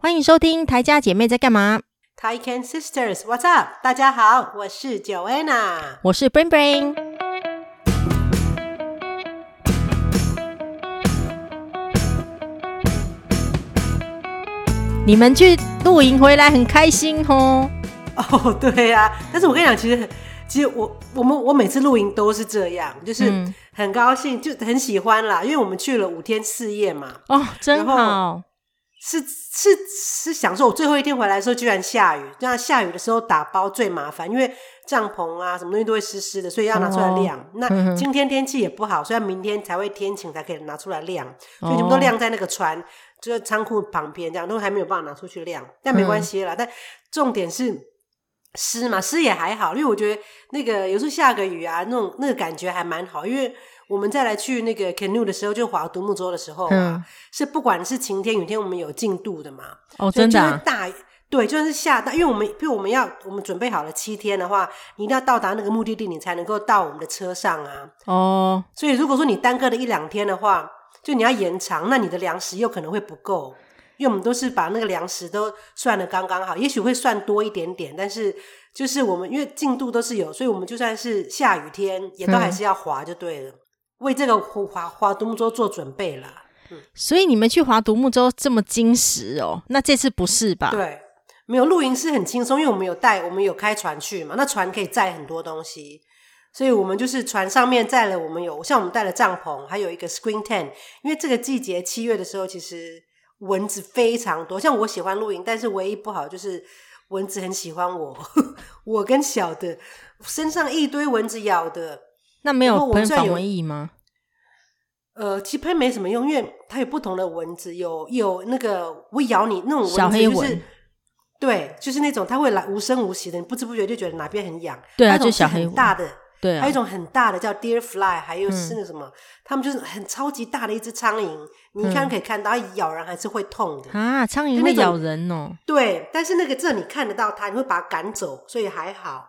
欢迎收听台家姐妹在干嘛？Taiken Sisters，What's up？大家好，我是 Joanna，我是 Brain Brain。你们去露营回来很开心哦。哦，对呀、啊，但是我跟你讲，其实，其实我我们我每次露营都是这样，就是很高兴，就很喜欢啦，因为我们去了五天四夜嘛。哦，真好。是是是，想说我最后一天回来的时候居然下雨，这样下雨的时候打包最麻烦，因为帐篷啊什么东西都会湿湿的，所以要拿出来晾。哦、那今天天气也不好，所以明天才会天晴才可以拿出来晾，所以你们都晾在那个船，就是仓库旁边，这样都还没有办法拿出去晾。但没关系啦，嗯、但重点是湿嘛，湿也还好，因为我觉得那个有时候下个雨啊，那种那个感觉还蛮好，因为。我们再来去那个 canoe 的时候，就划独木舟的时候啊，嗯、是不管是晴天雨天，我们有进度的嘛。哦，真的、大对，就算是下大，因为我们，比如我们要我们准备好了七天的话，你一定要到达那个目的地，你才能够到我们的车上啊。哦。所以如果说你耽搁了一两天的话，就你要延长，那你的粮食又可能会不够，因为我们都是把那个粮食都算的刚刚好，也许会算多一点点，但是就是我们因为进度都是有，所以我们就算是下雨天，也都还是要滑就对了。嗯为这个划划独木舟做准备了，嗯，所以你们去划独木舟这么精实哦？那这次不是吧？对，没有露营是很轻松，因为我们有带，我们有开船去嘛，那船可以载很多东西，所以我们就是船上面载了，我们有像我们带了帐篷，还有一个 screen tent，因为这个季节七月的时候，其实蚊子非常多。像我喜欢露营，但是唯一不好就是蚊子很喜欢我，我跟小的身上一堆蚊子咬的。那没有喷防蚊液吗？呃，其实喷没什么用，因为它有不同的蚊子，有有那个会咬你那种蚊子，小黑蚊，对，就是那种它会来无声无息的，你不知不觉就觉得哪边很痒。对啊，就小黑蚊。大的，对啊，还有一种很大的叫 deer fly，还有是那什么，它们就是很超级大的一只苍蝇，你一看可以看到，它咬人还是会痛的啊，苍蝇会咬人哦。对，但是那个这你看得到它，你会把它赶走，所以还好。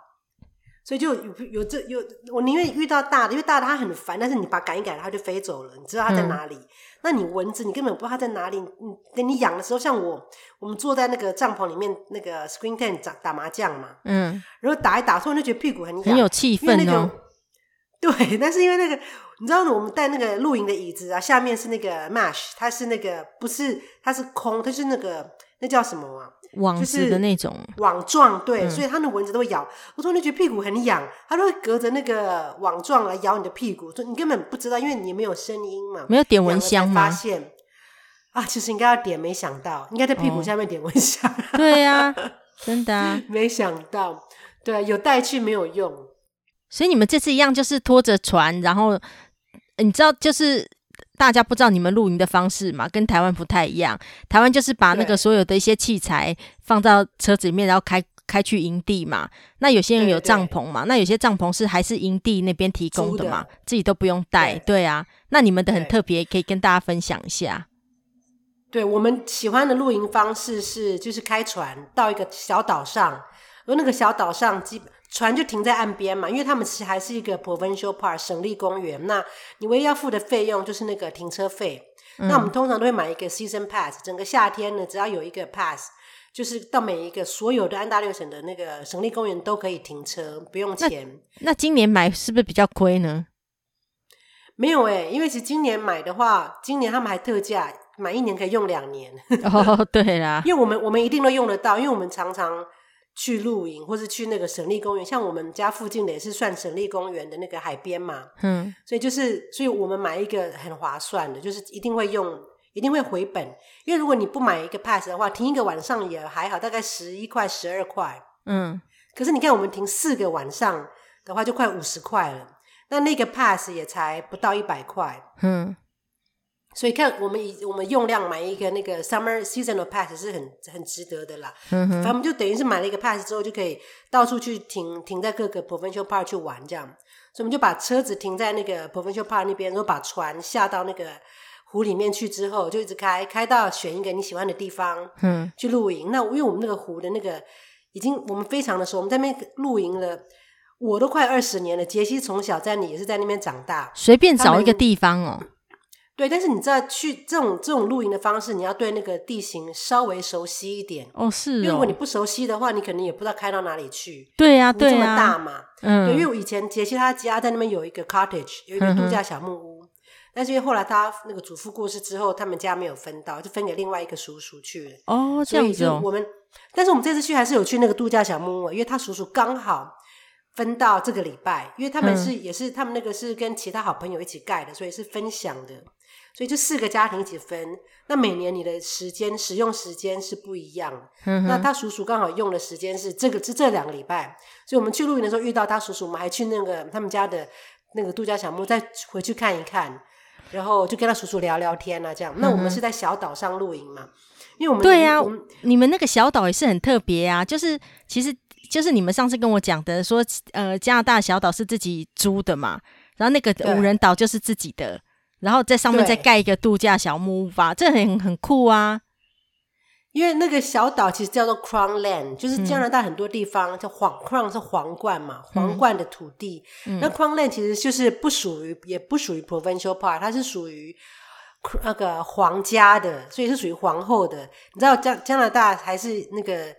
所以就有有这有，我宁愿遇到大的，因为大的它很烦，但是你把它赶一赶，它就飞走了，你知道它在哪里。嗯、那你蚊子，你根本不知道它在哪里。你等你养的时候，像我，我们坐在那个帐篷里面，那个 screen tent 打打麻将嘛，嗯，然后打一打，突然就觉得屁股很痒，很有气氛哦、那个。对，但是因为那个，你知道我们带那个露营的椅子啊，下面是那个 mesh，它是那个不是，它是空，它是那个那叫什么啊？网子的那种网状，对，嗯、所以它的蚊子都会咬。我说你觉得屁股很痒，它都会隔着那个网状来咬你的屁股，说你根本不知道，因为你没有声音嘛。没有点蚊香吗？发现啊，其实应该要点，没想到应该在屁股下面点蚊香。哦、对呀、啊，真的啊，没想到，对啊，有带去没有用。所以你们这次一样，就是拖着船，然后你知道就是。大家不知道你们露营的方式嘛？跟台湾不太一样。台湾就是把那个所有的一些器材放到车子里面，然后开开去营地嘛。那有些人有帐篷嘛？那有些帐篷是还是营地那边提供的嘛？的自己都不用带。对，对啊，那你们的很特别，可以跟大家分享一下。对，我们喜欢的露营方式是，就是开船到一个小岛上，而那个小岛上基本。船就停在岸边嘛，因为他们其实还是一个 provincial park 省立公园。那你唯一要付的费用就是那个停车费。嗯、那我们通常都会买一个 season pass，整个夏天呢，只要有一个 pass，就是到每一个所有的安大略省的那个省立公园都可以停车，不用钱。那，那今年买是不是比较亏呢？没有诶、欸，因为其实今年买的话，今年他们还特价，买一年可以用两年。哦，对啦，因为我们我们一定都用得到，因为我们常常。去露营，或是去那个省立公园，像我们家附近的也是算省立公园的那个海边嘛。嗯，所以就是，所以我们买一个很划算的，就是一定会用，一定会回本。因为如果你不买一个 pass 的话，停一个晚上也还好，大概十一块、十二块。嗯，可是你看我们停四个晚上的话，就快五十块了。那那个 pass 也才不到一百块。嗯。所以看我们以我们用量买一个那个 summer seasonal pass 是很很值得的啦。嗯哼，反正我们就等于是买了一个 pass 之后，就可以到处去停停在各个 provincial park 去玩这样。所以我们就把车子停在那个 provincial park 那边，然后把船下到那个湖里面去之后，就一直开开到选一个你喜欢的地方，嗯，去露营。那因为我们那个湖的那个已经我们非常的熟，我们在那边露营了，我都快二十年了。杰西从小在你也是在那边长大，随便找一个地方哦。对，但是你知道去这种这种露营的方式，你要对那个地形稍微熟悉一点哦。是哦，因为如果你不熟悉的话，你可能也不知道开到哪里去。对呀、啊，对呀、啊，这么大嘛。嗯，对，因为我以前杰西他家在那边有一个 cottage，有一个度假小木屋，嗯、但是因为后来他那个祖父过世之后，他们家没有分到，就分给另外一个叔叔去了。哦，这样子哦。我们，但是我们这次去还是有去那个度假小木屋，因为他叔叔刚好分到这个礼拜，因为他们是、嗯、也是他们那个是跟其他好朋友一起盖的，所以是分享的。所以就四个家庭一起分，那每年你的时间使用时间是不一样。嗯、那他叔叔刚好用的时间是这个是这两个礼拜，所以我们去露营的时候遇到他叔叔，我们还去那个他们家的那个度假小木屋再回去看一看，然后就跟他叔叔聊聊天啊，这样。那我们是在小岛上露营嘛？因为我们对呀、啊，我们你们那个小岛也是很特别啊，就是其实就是你们上次跟我讲的说，呃，加拿大小岛是自己租的嘛，然后那个无人岛就是自己的。然后在上面再盖一个度假小木屋吧，这很很酷啊！因为那个小岛其实叫做 Crown Land，就是加拿大很多地方叫皇 Crown 是皇冠嘛，皇冠的土地。嗯、那 Crown Land 其实就是不属于，也不属于 Provincial Park，它是属于那个皇家的，所以是属于皇后的。你知道加加拿大还是那个？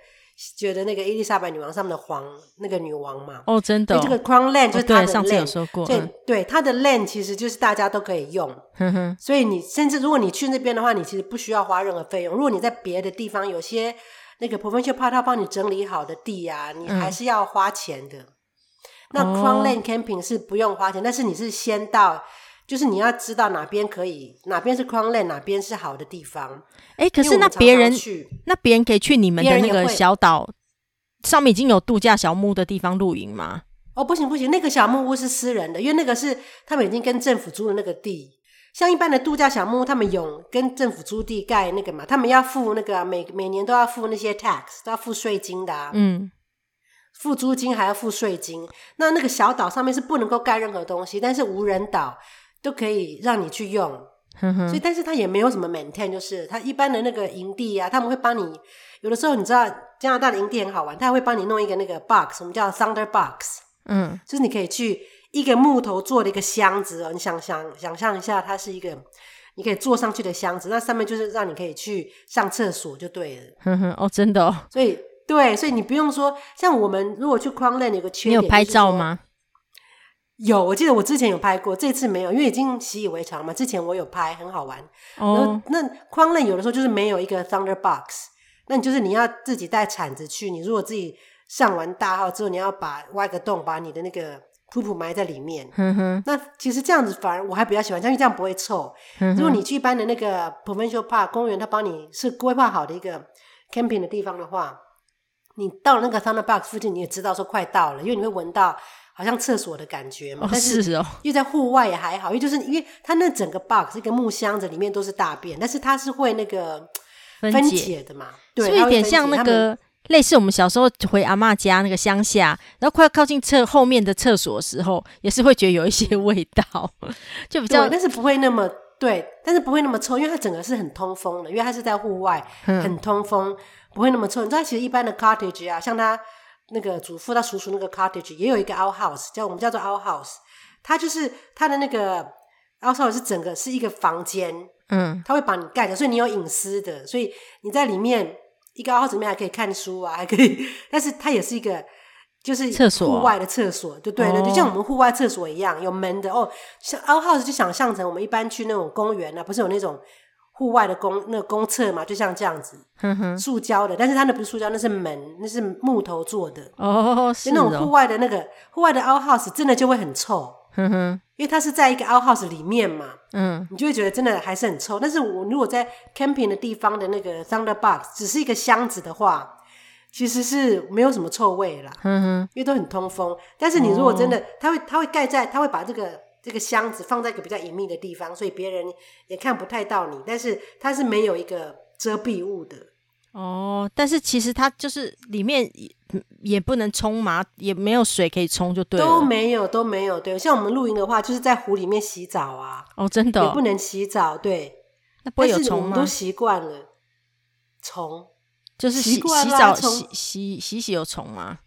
觉得那个伊丽莎白女王上面的皇那个女王嘛？哦，真的、哦。这个 Crown Land 就是她的 land，、哦、上次有说过。对，对，她的 land 其实就是大家都可以用。所以你甚至如果你去那边的话，你其实不需要花任何费用。如果你在别的地方有些那个 Provincial Park 他帮你整理好的地啊，你还是要花钱的。嗯、那 Crown Land Camping 是不用花钱，哦、但是你是先到。就是你要知道哪边可以，哪边是 Crown Land，哪边是好的地方。哎、欸，可是那别人去，那别人可以去你们的那个小岛上面已经有度假小木屋的地方露营吗？哦，不行不行，那个小木屋是私人的，因为那个是他们已经跟政府租的那个地。像一般的度假小木屋，他们有跟政府租地盖那个嘛，他们要付那个每每年都要付那些 tax，都要付税金的啊。嗯，付租金还要付税金。那那个小岛上面是不能够盖任何东西，但是无人岛。都可以让你去用，所以但是它也没有什么 maintain，就是它一般的那个营地啊，他们会帮你，有的时候你知道加拿大的营地很好玩，他会帮你弄一个那个 box，我们叫 Thunder Box，嗯，就是你可以去一个木头做的一个箱子哦，你想想想象一下，它是一个你可以坐上去的箱子，那上面就是让你可以去上厕所就对了，呵呵，哦，真的哦，所以对，所以你不用说像我们如果去 Crown Land 有个缺点，你有拍照吗？有，我记得我之前有拍过，这次没有，因为已经习以为常嘛。之前我有拍，很好玩。哦、然后那 Crown Land 有的时候就是没有一个 Thunder Box，那你就是你要自己带铲子去。你如果自己上完大号之后，你要把挖个洞，把你的那个噗噗埋在里面。嗯哼。那其实这样子反而我还比较喜欢，因为这样不会臭。嗯。如果你去一般的那个 Provincial Park 公园，它帮你是规划好的一个 camping 的地方的话，你到了那个 Thunder Box 附近，你也知道说快到了，因为你会闻到。好像厕所的感觉嘛，哦、但是哦，因为在户外也还好，因为就是因为它那整个 box 一个木箱子里面都是大便，但是它是会那个分解的嘛，对，有点像那个类似我们小时候回阿嬷家那个乡下，然后快要靠近厕后面的厕所的时候，也是会觉得有一些味道，就比较，但是不会那么对，但是不会那么臭，因为它整个是很通风的，因为它是在户外，很通风，嗯、不会那么臭。你知道，其实一般的 cottage 啊，像它。那个祖父他叔叔那个 cottage 也有一个 outhouse，叫我们叫做 outhouse，它就是它的那个 outhouse 是整个是一个房间，嗯，它会把你盖着，所以你有隐私的，所以你在里面一个 outhouse 里面还可以看书啊，还可以，但是它也是一个就是厕所，户外的厕所，就对了，就像我们户外厕所一样有门的哦，像 outhouse 就想象成我们一般去那种公园啊，不是有那种。户外的公那个公厕嘛，就像这样子，哼哼，塑胶的，但是它那不是塑胶，那是门，那是木头做的。哦，是哦。那种户外的那个户外的 outhouse 真的就会很臭，哼哼，因为它是在一个 outhouse 里面嘛，嗯，你就会觉得真的还是很臭。但是我如果在 camping 的地方的那个 Thunder Box 只是一个箱子的话，其实是没有什么臭味啦，哼哼，因为都很通风。但是你如果真的，哦、它会它会盖在，它会把这个。这个箱子放在一个比较隐秘的地方，所以别人也看不太到你。但是它是没有一个遮蔽物的哦。但是其实它就是里面也也不能冲嘛，也没有水可以冲，就对了。都没有，都没有。对，像我们露营的话，就是在湖里面洗澡啊。哦，真的、哦、也不能洗澡。对，那不会有虫吗？都习惯了。虫就是洗洗澡洗洗洗洗有虫吗？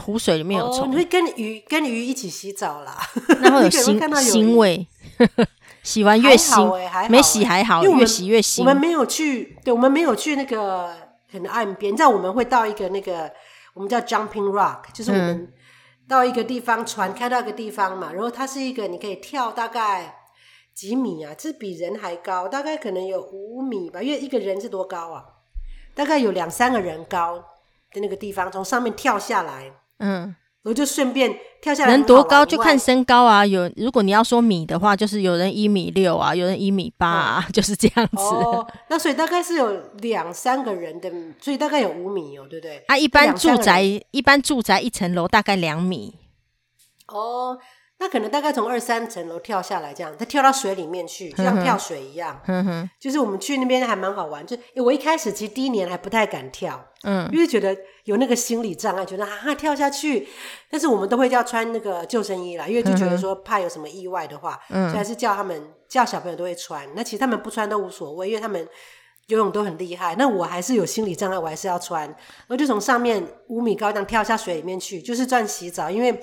湖水里面有虫，你会跟鱼跟鱼一起洗澡啦，然后有 腥腥味，洗完越新，还好欸、没洗还好，越洗越腥。我们没有去，对，我们没有去那个很岸边，你知道我们会到一个那个我们叫 Jumping Rock，就是我们到一个地方，嗯、船开到一个地方嘛，然后它是一个你可以跳大概几米啊，这比人还高，大概可能有五米吧，因为一个人是多高啊？大概有两三个人高的那个地方，从上面跳下来，嗯。我就顺便跳下来，能多高就看身高啊。有如果你要说米的话，就是有人一米六啊，有人一米八啊，嗯、就是这样子。哦，那所以大概是有两三个人的，所以大概有五米哦，对不对？啊，一般住宅一般住宅一层楼大概两米。哦。那可能大概从二三层楼跳下来，这样他跳到水里面去，就像跳水一样。嗯哼，就是我们去那边还蛮好玩。就我一开始其实第一年还不太敢跳，嗯，因为觉得有那个心理障碍，觉得啊跳下去。但是我们都会叫穿那个救生衣啦，因为就觉得说怕有什么意外的话，嗯，所以还是叫他们叫小朋友都会穿。那其实他们不穿都无所谓，因为他们游泳都很厉害。那我还是有心理障碍，我还是要穿。然后就从上面五米高这样跳下水里面去，就是转洗澡，因为。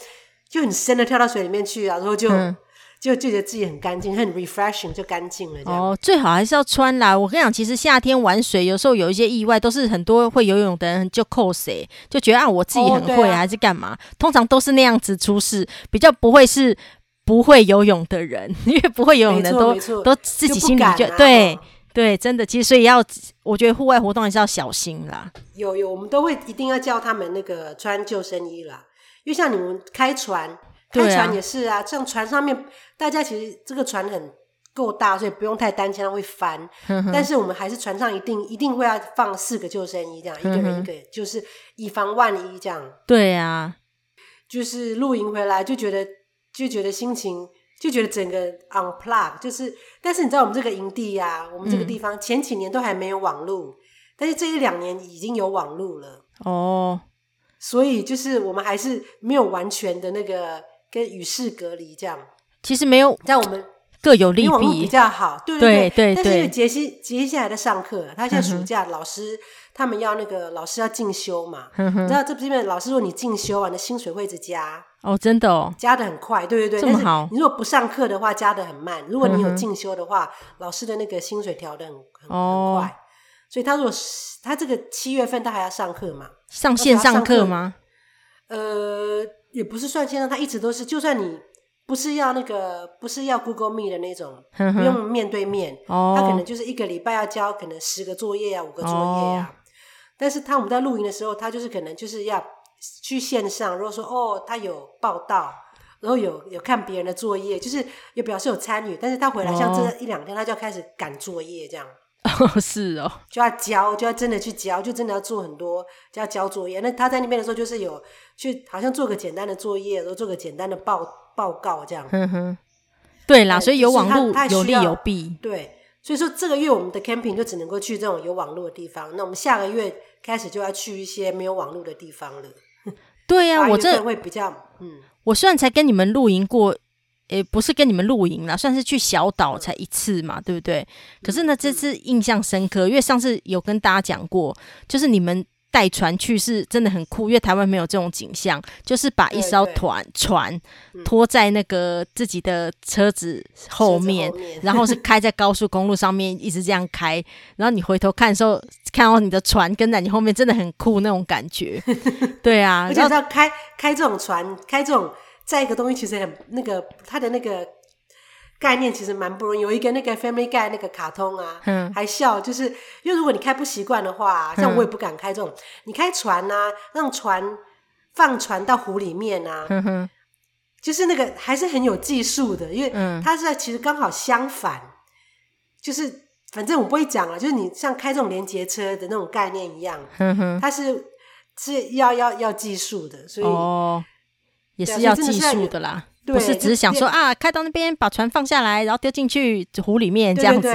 就很深的跳到水里面去，然后就、嗯、就就觉得自己很干净，很 refreshing，就干净了。哦，最好还是要穿啦。我跟你讲，其实夏天玩水有时候有一些意外，都是很多会游泳的人就扣谁，就觉得啊我自己很会、哦啊、还是干嘛？通常都是那样子出事，比较不会是不会游泳的人，因为不会游泳的人都都自己心里就，就对对，真的。其实所以要，我觉得户外活动还是要小心啦。有有，我们都会一定要叫他们那个穿救生衣啦。因为像你们开船，开船也是啊。像船上面，大家其实这个船很够大，所以不用太担心它会翻。但是我们还是船上一定一定会要放四个救生衣，这样一个人一个，就是以防万一这样。对啊，就是露营回来就觉得就觉得心情就觉得整个 unplug，就是但是你知道我们这个营地呀、啊，我们这个地方前几年都还没有网路，但是这一两年已经有网路了哦。所以就是我们还是没有完全的那个跟与世隔离这样。其实没有，在我们各有利弊，比较好。对对对。但是杰西杰西现在上课，他现在暑假老师他们要那个老师要进修嘛。你知道这边的老师说你进修啊，你的薪水会一直加哦，真的哦，加的很快。对对对，这么好。你如果不上课的话，加的很慢。如果你有进修的话，老师的那个薪水调的很很快。所以他如果他这个七月份他还要上课嘛？上线上课吗？呃，也不是算线上，他一直都是，就算你不是要那个，不是要 Google Meet 的那种，呵呵不用面对面，哦，他可能就是一个礼拜要交可能十个作业啊，五个作业啊。哦，但是他我们在录营的时候，他就是可能就是要去线上。如果说哦，他有报道，然后有有看别人的作业，就是有表示有参与，但是他回来像这一两天，他就要开始赶作业这样。哦，是哦，就要交，就要真的去交，就真的要做很多，就要交作业。那他在那边的时候，就是有去，好像做个简单的作业，然后做个简单的报报告这样。嗯哼，对啦，所以有网络有利有弊。对，所以说这个月我们的 camping 就只能够去这种有网络的地方。那我们下个月开始就要去一些没有网络的地方了。对呀、啊，我这会比较嗯，我虽然才跟你们露营过。也不是跟你们露营啦，算是去小岛才一次嘛，对不对？可是呢，这次印象深刻，因为上次有跟大家讲过，就是你们带船去是真的很酷，因为台湾没有这种景象，就是把一艘团船拖在那个自己的车子后面，后面然后是开在高速公路上面，一直这样开，然后你回头看的时候，看到你的船跟在你后面，真的很酷那种感觉。对啊，而且知道开开这种船，开这种。再一个东西其实很那个，它的那个概念其实蛮不容易。有一个那个 Family Guy 那个卡通啊，嗯，还笑，就是因为如果你开不习惯的话，像我也不敢开这种。嗯、你开船啊，让船放船到湖里面啊，嗯哼，就是那个还是很有技术的，因为它是其实刚好相反，就是反正我不会讲了，就是你像开这种连接车的那种概念一样，嗯，它是是要要要技术的，所以。哦也是要技术的啦，不是只是想说啊，开到那边把船放下来，然后丢进去湖里面这样子。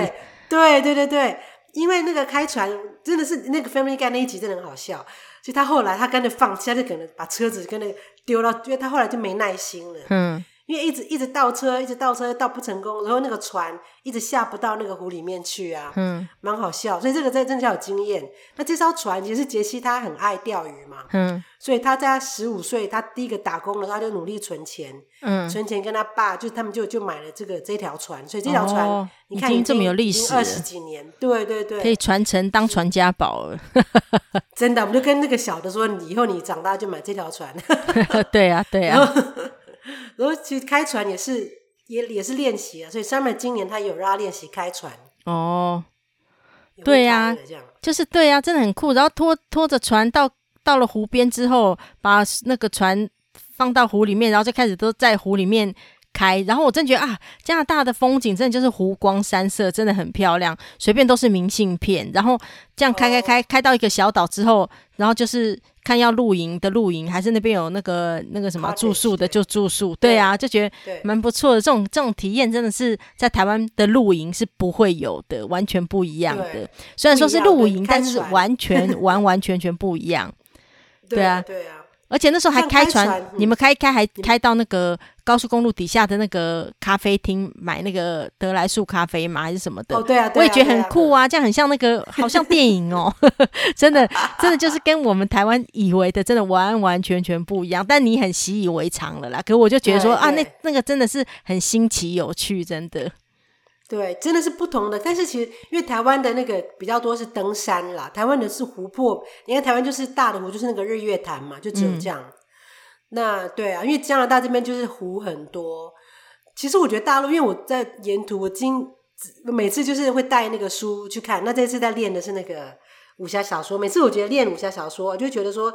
对对对对，因为那个开船真的是那个 Family Guy 那一集真的很好笑，所以他后来他干脆放弃，他就可能把车子跟那个丢到，因为他后来就没耐心了。嗯，因为一直一直倒车，一直倒车倒不成功，然后那个船一直下不到那个湖里面去啊，嗯，蛮好笑。所以这个真真的有经验。那这艘船其实杰西他很爱钓鱼嘛，嗯，所以他在十五岁，他第一个打工了，他就努力存钱，嗯，存钱跟他爸就他们就就买了这个这条船，所以这条船、哦、你看已经这么有历史，二十几年，对对对，可以传承当传家宝了。真的，我们就跟那个小的说，你以后你长大就买这条船。对、啊，对、啊。然后其实开船也是也也是练习啊，所以 Summer 今年他有让他练习开船哦。对呀、啊，就是对呀、啊，真的很酷。然后拖拖着船到到了湖边之后，把那个船放到湖里面，然后就开始都在湖里面开。然后我真觉得啊，加拿大的风景真的就是湖光山色，真的很漂亮，随便都是明信片。然后这样开开开开到一个小岛之后，然后就是。看要露营的露营，还是那边有那个那个什么住宿的就住宿，对啊，就觉得蛮不错的。这种这种体验真的是在台湾的露营是不会有的，完全不一样的。虽然说是露营，但是完全完完全全不一样。对啊，对啊。而且那时候还开船，开船你们开开还开到那个高速公路底下的那个咖啡厅买那个德来速咖啡吗？还是什么的？哦，对啊，我也觉得很酷啊，这样很像那个，好像电影哦，真的，真的就是跟我们台湾以为的真的完完全全不一样。但你很习以为常了啦，可我就觉得说啊，那那个真的是很新奇有趣，真的。对，真的是不同的。但是其实，因为台湾的那个比较多是登山啦，台湾的是湖泊。你看台湾就是大的湖，就是那个日月潭嘛，就只有这样。嗯、那对啊，因为加拿大这边就是湖很多。其实我觉得大陆，因为我在沿途，我经每次就是会带那个书去看。那这次在练的是那个武侠小说。每次我觉得练武侠小说，我就觉得说，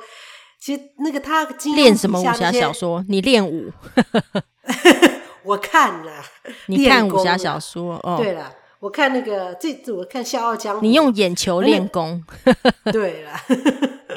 其实那个他练什么武侠小说？你练武。我看了，你看武侠小说哦。对了，我看那个这次我看《笑傲江湖》，你用眼球练功。对了，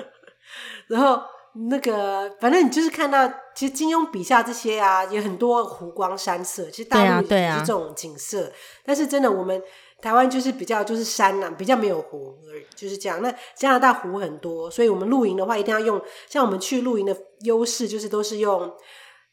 然后那个反正你就是看到，其实金庸笔下这些啊，有很多湖光山色。其实大陆也是这种景色，啊啊、但是真的我们台湾就是比较就是山呐、啊，比较没有湖而已，就是这样。那加拿大湖很多，所以我们露营的话一定要用，像我们去露营的优势就是都是用。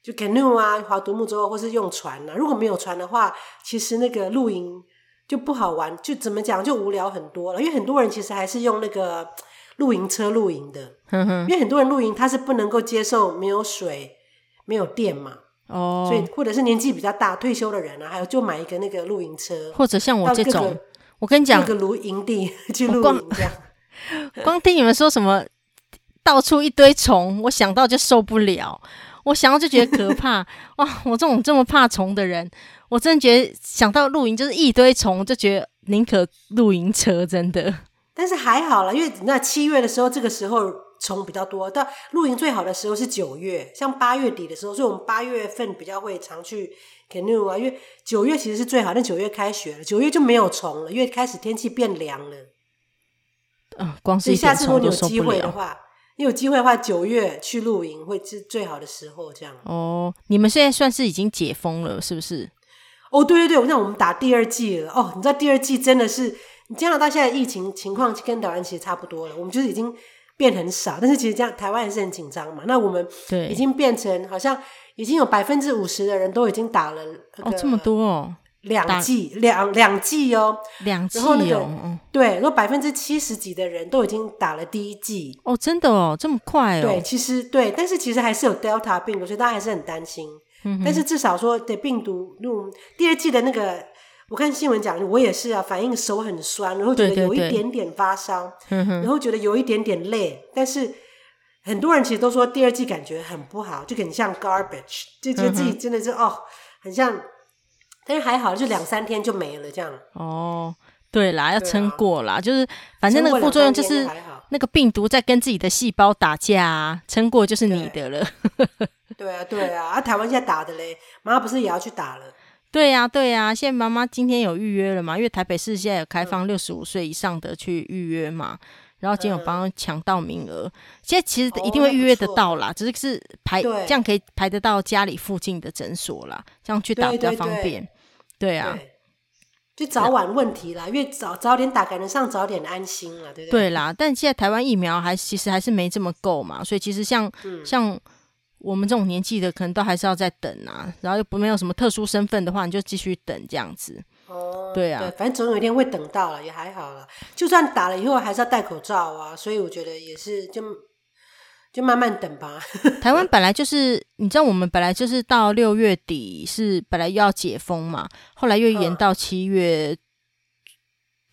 就 canoe 啊，划独木舟，或是用船啊。如果没有船的话，其实那个露营就不好玩，就怎么讲就无聊很多了。因为很多人其实还是用那个 露营车露营的。嗯。因为很多人露营他是不能够接受没有水、没有电嘛。哦。所以或者是年纪比较大、退休的人啊，还有就买一个那个露营车，或者像我这种，我跟你讲，那个露营地去露营这样。光听你们说什么到处一堆虫，我想到就受不了。我想到就觉得可怕哇！我这种这么怕虫的人，我真的觉得想到露营就是一堆虫，就觉得宁可露营车真的。但是还好了，因为那七月的时候，这个时候虫比较多。到露营最好的时候是九月，像八月底的时候，所以我们八月份比较会常去 canoe 啊。因为九月其实是最好，但九月开学了，九月就没有虫了，因为开始天气变凉了。嗯、呃，光是一。下次如果有机会的话。你有机会的话，九月去露营会是最好的时候。这样哦，你们现在算是已经解封了，是不是？哦，对对对，我想我们打第二季了。哦，你知道第二季真的是，加拿大现在疫情情况跟台湾其实差不多了。我们就是已经变很少，但是其实这样台湾还是很紧张嘛。那我们对已经变成好像已经有百分之五十的人都已经打了、那个、哦，这么多哦。两剂，两两剂哦，两剂哦。然后那个嗯、对，然后百分之七十几的人都已经打了第一剂哦，真的哦，这么快哦。对，其实对，但是其实还是有 Delta 病毒，所以大家还是很担心。嗯、但是至少说的病毒，那种第二季的那个，我看新闻讲，我也是啊，反应手很酸，然后觉得有一点点发烧，对对对，然后觉得有一点点累。但是很多人其实都说第二季感觉很不好，就很像 garbage，就觉得自己真的是、嗯、哦，很像。但是还好，就两三天就没了，这样。哦，对啦，要撑过啦，啊、就是反正那个副作用就是那个病毒在跟自己的细胞打架啊，撑过就是你的了。对啊，对啊，啊，台湾现在打的嘞，妈妈不是也要去打了？对呀、啊，对呀、啊，现在妈妈今天有预约了嘛？因为台北市现在有开放六十五岁以上的去预约嘛，嗯、然后今天有帮抢到名额，现在其实一定会预约得到啦，哦、只是是排这样可以排得到家里附近的诊所啦，这样去打比较方便。对啊对，就早晚问题啦，因为早早点打，赶得上早点安心了，对不对？对啦，但现在台湾疫苗还其实还是没这么够嘛，所以其实像、嗯、像我们这种年纪的，可能都还是要再等啊。然后又不没有什么特殊身份的话，你就继续等这样子。哦，对啊对，反正总有一天会等到了，也还好了。就算打了以后，还是要戴口罩啊。所以我觉得也是就，就就慢慢等吧。台湾本来就是，你知道，我们本来就是到六月底是本来又要解封嘛，后来又延到七月。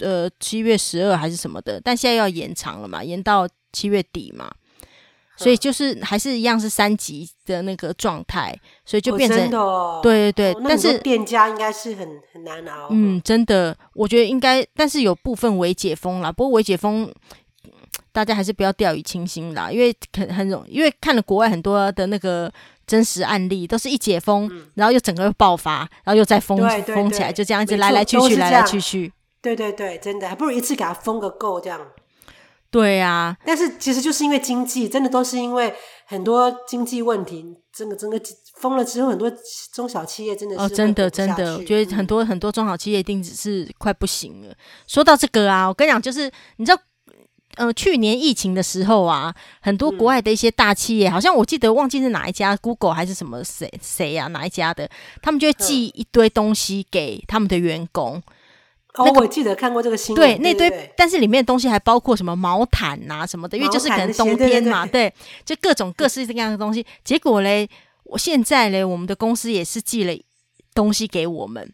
呃，七月十二还是什么的，但现在要延长了嘛，延到七月底嘛，所以就是还是一样是三级的那个状态，所以就变成、对对对，但是店家应该是很很难熬。嗯，真的，我觉得应该，但是有部分微解封啦，不过微解封大家还是不要掉以轻心啦，因为很很容，因为看了国外很多的那个真实案例，都是一解封，嗯、然后又整个爆发，然后又再封封起来，就这样一直来来去去，来来去去。对对对，真的还不如一次给他封个够这样。对呀、啊，但是其实就是因为经济，真的都是因为很多经济问题，整个整个封了之后，很多中小企业真的是哦，真的真的，我觉得很多很多中小企业一定只是快不行了。说到这个啊，我跟你讲，就是你知道，呃，去年疫情的时候啊，很多国外的一些大企业，嗯、好像我记得忘记是哪一家，Google 还是什么谁谁呀，哪一家的，他们就会寄一堆东西给他们的员工。哦，那个、我记得看过这个新闻。对，那堆，对对对，但是里面的东西还包括什么毛毯啊什么的，因为就是可能冬天嘛，对，就各种各式各样的东西。结果嘞，我现在嘞，我们的公司也是寄了东西给我们，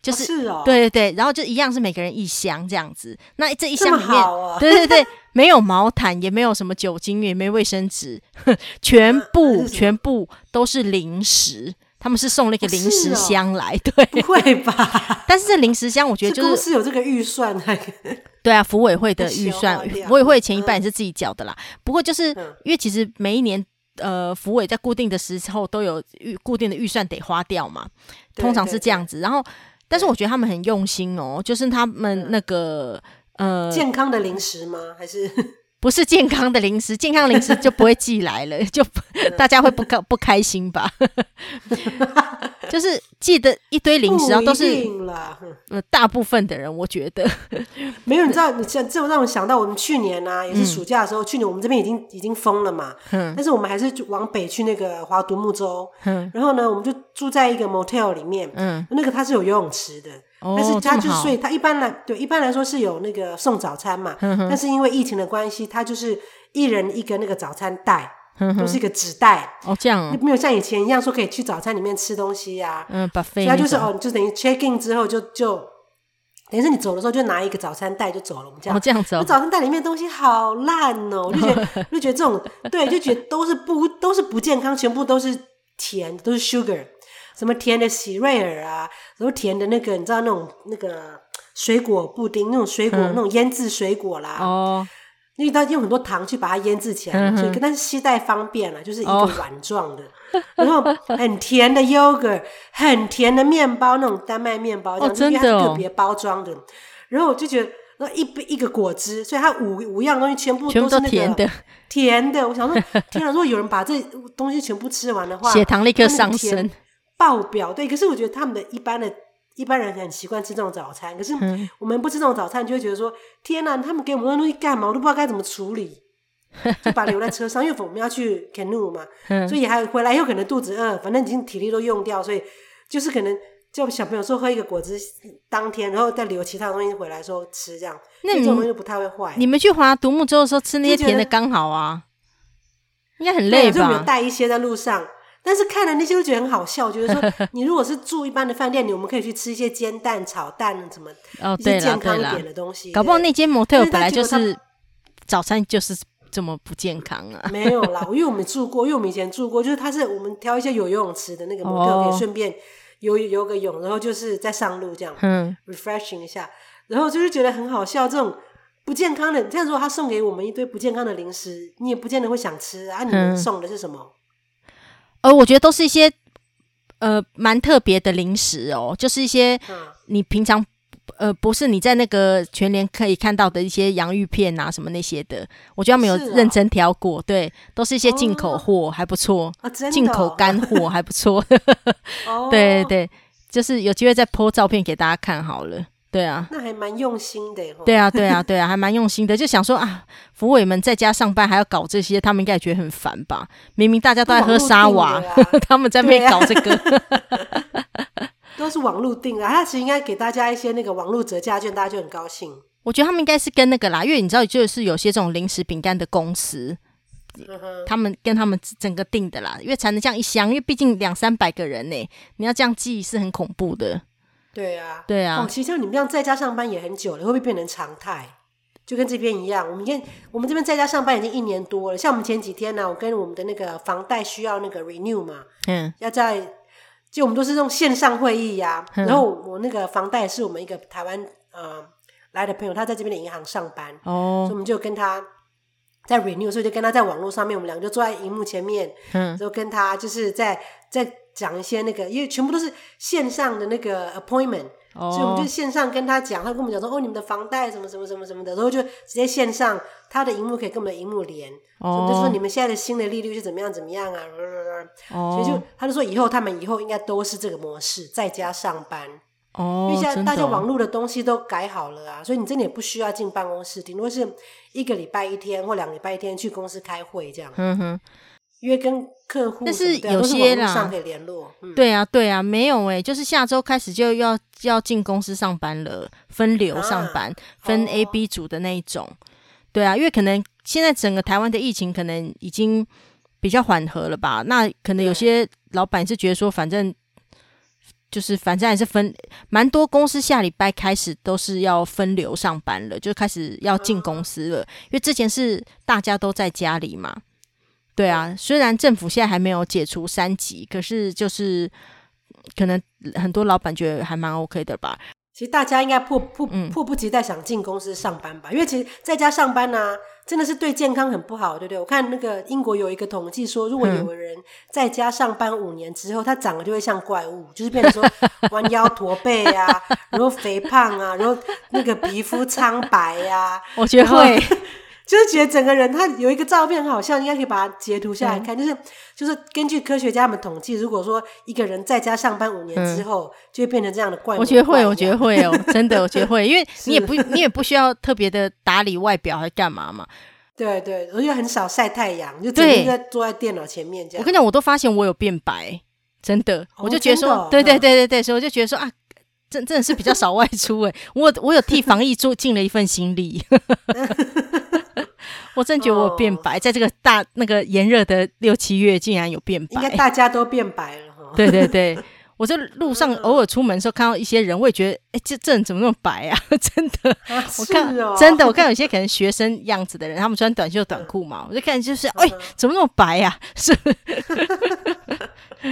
就是，哦是哦、对对对，然后就一样是每个人一箱这样子。那这一箱里面，啊、对对对，没有毛毯，也没有什么酒精，也没卫生纸，全部、啊、全部都是零食。他们是送了一个零食箱来，哦哦、对，不会吧？但是这零食箱，我觉得就是公司有这个预算，对啊，服委会的预算，服委会前一半也是自己缴的啦。嗯、不过就是因为其实每一年，呃，服委在固定的时候都有预固定的预算得花掉嘛，通常是这样子。然后，但是我觉得他们很用心哦，就是他们那个呃，健康的零食吗？还是？不是健康的零食，健康零食就不会寄来了，就大家会不开不开心吧？就是寄的一堆零食，然后都是呃大部分的人，我觉得 没有。你知道，你这这让我想到我们去年啊，也是暑假的时候，嗯、去年我们这边已经已经封了嘛，嗯，但是我们还是往北去那个华独木舟，嗯，然后呢，我们就住在一个 motel 里面，嗯，那个它是有游泳池的。但是他就所以他一般来对一般来说是有那个送早餐嘛，但是因为疫情的关系，他就是一人一个那个早餐袋，都是一个纸袋。哦，这样、哦、没有像以前一样说可以去早餐里面吃东西呀、啊，嗯，把所以他就是哦，就等于 check in 之后就就等于是你走的时候就拿一个早餐袋就走了，我们这样、哦、这样子、哦，早餐袋里面的东西好烂哦，我就觉得 就觉得这种对，就觉得都是不都是不健康，全部都是甜，都是 sugar。什么甜的喜瑞尔啊，然后甜的那个，你知道那种那个水果布丁，那种水果、嗯、那种腌制水果啦。哦，因为它用很多糖去把它腌制起来，嗯、所以但是携带方便了，就是一个碗状的，哦、然后很甜的 yogurt，很甜的面包，那种丹麦面包，这样、哦、真的、哦、特别包装的。然后我就觉得，那一杯一个果汁，所以它五五样东西全部都是那个甜的。甜的，我想说，天啊，如果有人把这东西全部吃完的话，血糖立刻上升。爆表对，可是我觉得他们的一般的一般人很习惯吃这种早餐，可是我们不吃这种早餐，就会觉得说天哪，他们给我们的东西干嘛？我都不知道该怎么处理，就把留在车上，因为我们要去 canoe 嘛，所以还回来又可能肚子饿，反正已经体力都用掉，所以就是可能叫小朋友说喝一个果汁当天，然后再留其他东西回来的时候吃这样，那东西就不太会坏。你们去划独木舟的时候吃那些甜的刚好啊，应该很累吧？就没有带一些在路上。但是看了那些都觉得很好笑，觉得说 你如果是住一般的饭店，你我们可以去吃一些煎蛋、炒蛋什么，哦，一些健康一点的东西。搞不好那间 motel 本来就是早餐就是这么不健康啊。没有啦，因为我们住过，因为我们以前住过，就是他是我们挑一些有游泳池的那个 motel，可以顺便游游个泳，然后就是在上路这样，嗯，refreshing 一下，然后就是觉得很好笑。这种不健康的，这样如果他送给我们一堆不健康的零食，你也不见得会想吃啊。你们送的是什么？呃，我觉得都是一些呃蛮特别的零食哦，就是一些你平常呃不是你在那个全联可以看到的一些洋芋片啊什么那些的，我觉得他们有认真挑过，哦、对，都是一些进口货，还不错，进、哦、口干货还不错，哦、对对对，就是有机会再 po 照片给大家看好了。对啊，那还蛮用心的。对啊，对啊，对啊，还蛮用心的，就想说啊，福委们在家上班还要搞这些，他们应该也觉得很烦吧？明明大家都在喝沙瓦，啊、他们在那边搞这个，都是网络订啊。他其实应该给大家一些那个网络折价券，大家就很高兴。我觉得他们应该是跟那个啦，因为你知道，就是有些这种零食饼干的公司。他们跟他们整个订的啦，因为才能这样一箱，因为毕竟两三百个人呢，你要这样记是很恐怖的。对啊，对啊。哦，其实像你们这样在家上班也很久了，会不会变成常态？就跟这边一样，我们现我们这边在家上班已经一年多了。像我们前几天呢，我跟我们的那个房贷需要那个 renew 嘛，嗯，要在就我们都是用线上会议呀、啊。然后我那个房贷是我们一个台湾呃来的朋友，他在这边的银行上班，哦，所以我们就跟他。在 renew，所以就跟他在网络上面，我们两个就坐在荧幕前面，嗯，就跟他就是在在讲一些那个，因为全部都是线上的那个 appointment，哦，所以我们就线上跟他讲，他跟我们讲说，哦，你们的房贷什么什么什么什么的，然后就直接线上，他的荧幕可以跟我们的荧幕连，哦，我们就说你们现在的新的利率是怎么样怎么样啊，哦，所以就他就说以后他们以后应该都是这个模式，在家上班。哦，因为现在大家网络的东西都改好了啊，所以你真的也不需要进办公室，顶多是一个礼拜一天或两个礼拜一天去公司开会这样。嗯哼，因为跟客户，但是有些啦，上可以联络。嗯、对啊，对啊，没有哎、欸，就是下周开始就要要进公司上班了，分流上班，啊、分 A、B 组的那一种。哦、对啊，因为可能现在整个台湾的疫情可能已经比较缓和了吧？那可能有些老板是觉得说，反正。就是反正还是分蛮多公司下礼拜开始都是要分流上班了，就开始要进公司了。因为之前是大家都在家里嘛，对啊。虽然政府现在还没有解除三级，可是就是可能很多老板觉得还蛮 OK 的吧。其实大家应该迫迫迫不及待想进公司上班吧，嗯、因为其实在家上班呢、啊，真的是对健康很不好，对不对？我看那个英国有一个统计说，如果有个人在家上班五年之后，他长得就会像怪物，就是变成说弯腰驼背啊，然后肥胖啊，然后那个皮肤苍白呀、啊，我觉得会。就是觉得整个人，他有一个照片好像，应该可以把它截图下来看。嗯、就是就是根据科学家们统计，如果说一个人在家上班五年之后，嗯、就会变成这样的怪物。我觉得会，我觉得会哦，真的，我觉得会，因为你也不你也不需要特别的打理外表，还干嘛嘛？对对，而且很少晒太阳，就整天在坐在电脑前面这样。我跟你讲，我都发现我有变白，真的，哦、我就觉得说，哦、对对对对对，所以我就觉得说啊，真真的是比较少外出诶，我我有替防疫做尽了一份心力。我真觉得我变白，在这个大那个炎热的六七月，竟然有变白。应该大家都变白了哈。对对对，我在路上偶尔出门的时候看到一些人，我也觉得，哎，这这人怎么那么白啊？真的，我看真的，我看有些可能学生样子的人，他们穿短袖短裤嘛，我就看就是，哎，怎么那么白呀？是，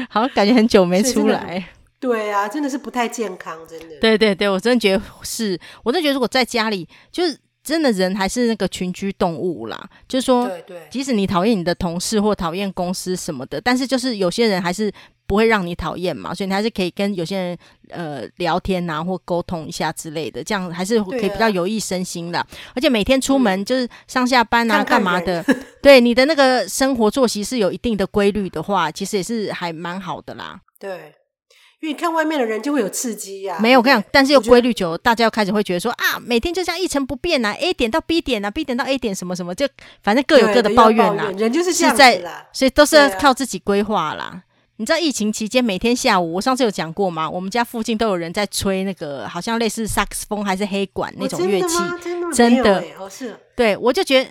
好像感觉很久没出来。对啊，真的是不太健康，真的。对对对，我真的觉得是，我真的觉得如果在家里就是。真的人还是那个群居动物啦，就是说，对对，即使你讨厌你的同事或讨厌公司什么的，但是就是有些人还是不会让你讨厌嘛，所以你还是可以跟有些人呃聊天呐、啊，或沟通一下之类的，这样还是可以比较有益身心的。啊、而且每天出门就是上下班啊，干、嗯、嘛的，看看对你的那个生活作息是有一定的规律的话，其实也是还蛮好的啦。对。因为你看外面的人就会有刺激呀、啊，没有我跟你讲，但是又规律久，大家又开始会觉得说啊，每天就这样一成不变啊，A 点到 B 点啊，B 点到 A 点什么什么，就反正各有各的抱怨啦。人就是这样子啦，所以都是要靠自己规划啦。啊、你知道疫情期间每天下午，我上次有讲过吗？我们家附近都有人在吹那个好像类似萨克斯风还是黑管那种乐器，真的，真的，哦是，对我就觉得。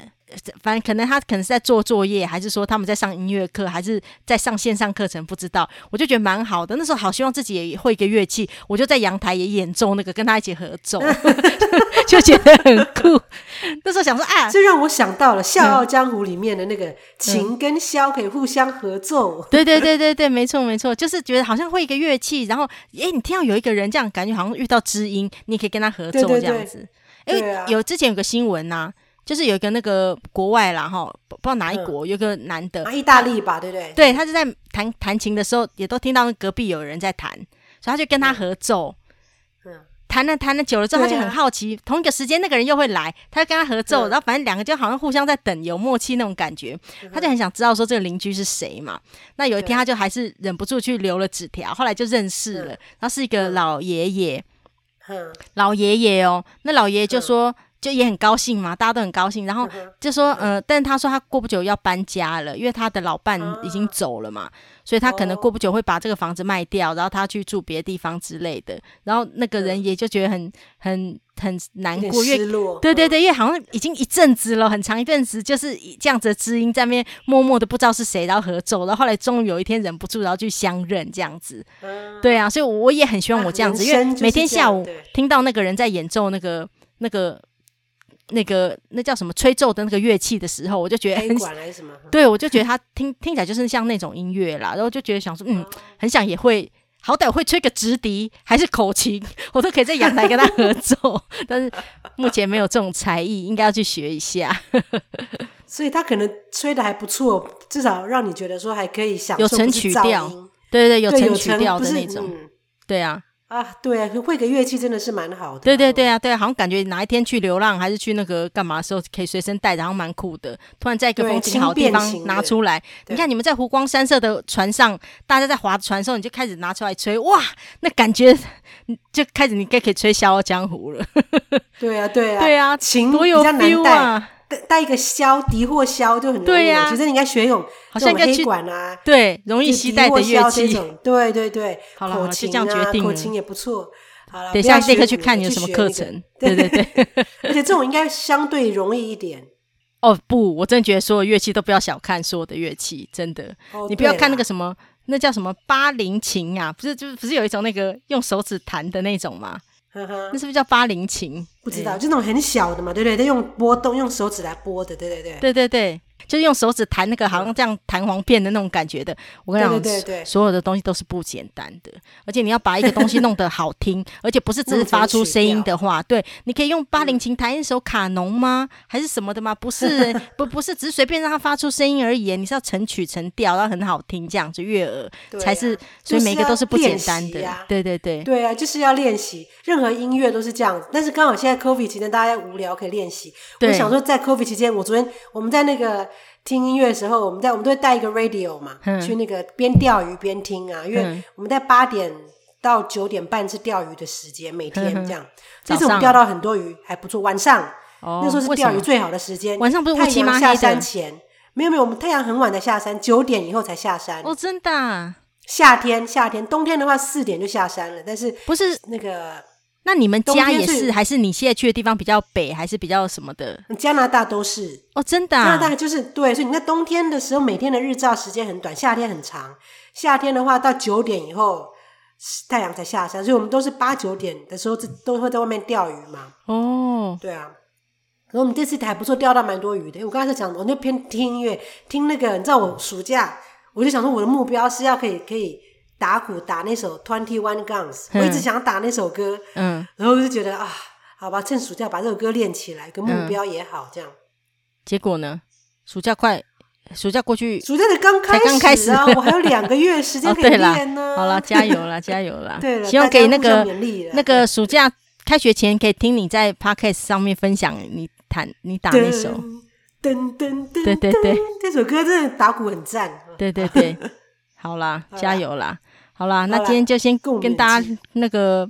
反正可能他可能是在做作业，还是说他们在上音乐课，还是在上线上课程，不知道。我就觉得蛮好的。那时候好希望自己也会一个乐器，我就在阳台也演奏那个，跟他一起合奏，就觉得很酷。那时候想说啊，这让我想到了《笑傲江湖》里面的那个琴跟箫可以互相合奏。对对对对对，没错没错，就是觉得好像会一个乐器，然后哎，你听到有一个人这样，感觉好像遇到知音，你可以跟他合奏这样子。哎，有之前有个新闻呐、啊。就是有一个那个国外啦，哈，不知道哪一国，有个男的，意大利吧，对不对？对，他就在弹弹琴的时候，也都听到隔壁有人在弹，所以他就跟他合奏。嗯，弹了弹了久了之后，他就很好奇，同一个时间那个人又会来，他就跟他合奏，然后反正两个就好像互相在等，有默契那种感觉。他就很想知道说这个邻居是谁嘛。那有一天他就还是忍不住去留了纸条，后来就认识了，然后是一个老爷爷。嗯老爷爷哦，那老爷爷就说。就也很高兴嘛，大家都很高兴。然后就说，呃，但是他说他过不久要搬家了，因为他的老伴已经走了嘛，所以他可能过不久会把这个房子卖掉，然后他去住别的地方之类的。然后那个人也就觉得很很很难过，因为对对对，因为好像已经一阵子了，很长一阵子就是这样子的知音在那边默默的不知道是谁，然后合奏，然后后来终于有一天忍不住，然后去相认这样子。对啊，所以我也很希望我这样子，因为每天下午听到那个人在演奏那个那个。那个那叫什么吹奏的那个乐器的时候，我就觉得很 对，我就觉得他听听起来就是像那种音乐啦，然后就觉得想说，嗯，很想也会，好歹会吹个直笛还是口琴，我都可以在阳台跟他合奏，但是目前没有这种才艺，应该要去学一下。所以他可能吹的还不错，至少让你觉得说还可以享受，有成曲调，对对对，有成曲调的那种，嗯、对啊。啊，对啊，会个乐器真的是蛮好的。对对对啊，对啊，好像感觉哪一天去流浪还是去那个干嘛的时候，可以随身带，然后蛮酷的。突然在一个风景好的地方拿出来，你看你们在湖光山色的船上，大家在划船的时候，你就开始拿出来吹，哇，那感觉就开始你该可以吹《笑傲江湖》了。对啊，对啊，对啊，琴多有 feel 啊！带带一个箫，笛或箫就很容易。对呀，其实你应该学用，好像黑管啊，对，容易携带的乐器。对对对，好了，就这样决定。口琴也不错。好了，等一下立刻去看你有什么课程。对对对，而且这种应该相对容易一点。哦不，我真的觉得所有乐器都不要小看所有的乐器，真的。你不要看那个什么，那叫什么巴林琴啊？不是，就是不是有一种那个用手指弹的那种吗？呵呵，那是不是叫八零琴？不知道，就那种很小的嘛，对不对？在用拨动，用手指来拨的，对对对，对对对。就是用手指弹那个，好像这样弹簧片的那种感觉的。我跟你讲，对对对，所有的东西都是不简单的，而且你要把一个东西弄得好听，而且不是只是发出声音的话，对，你可以用八零琴弹一首卡农吗？还是什么的吗？不是，不不是，只是随便让它发出声音而已。你是要成曲成调，然后很好听，这样子悦耳才是。所以每个都是不简单的。对对对，对啊，就是要练习。任何音乐都是这样子，但是刚好现在 COVID 期间大家无聊可以练习。我想说，在 COVID 期间，我昨天我们在那个。听音乐的时候，我们在我们都会带一个 radio 嘛，嗯、去那个边钓鱼边听啊。因为我们在八点到九点半是钓鱼的时间，每天这样。这次我们钓到很多鱼，还不错。晚上、哦、那时候是钓鱼最好的时间。晚上不是乌漆嘛黑的？太阳下山前没有没有，我们太阳很晚才下山，九点以后才下山。哦，真的、啊？夏天夏天，冬天的话四点就下山了。但是不是那个？那你们家也是，是还是你现在去的地方比较北，还是比较什么的？加拿大都是哦，真的、啊。加拿大就是对，所以你在冬天的时候，每天的日照时间很短，夏天很长。夏天的话，到九点以后太阳才下山，所以我们都是八九点的时候，都会在外面钓鱼嘛。哦，对啊。然后我们这次还不错，钓到蛮多鱼的。我刚才在讲，我那边听音乐，听那个，你知道，我暑假我就想说，我的目标是要可以可以。打鼓打那首 Twenty One Guns，我一直想打那首歌，嗯，然后我就觉得啊，好吧，趁暑假把这首歌练起来，个目标也好，这样。结果呢，暑假快，暑假过去，暑假才刚开始啊，我还有两个月时间 可以练呢。好了，加油了，加油了！对了，希望可以那个那个暑假开学前可以听你在 Podcast 上面分享你弹你打那首，噔噔噔，对对对，这首歌真的打鼓很赞，对对对，好啦，加油啦！好啦，那今天就先跟大家那个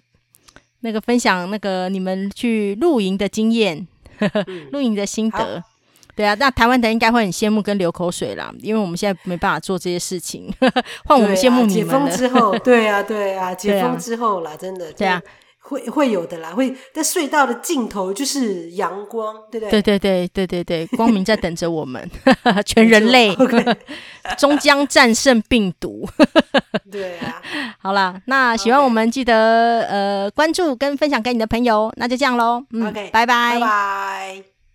那个分享那个你们去露营的经验，露营的心得。对啊，那台湾的应该会很羡慕跟流口水啦，因为我们现在没办法做这些事情，换我们羡慕你们。解封之后，对啊，对啊，解封之后啦，真的，对啊。会会有的啦，会在隧道的尽头就是阳光，对不对？对对对对对对，光明在等着我们，全人类 终将战胜病毒。对啊，好啦，那喜欢我们记得.呃关注跟分享给你的朋友，那就这样喽。嗯.拜拜。拜拜。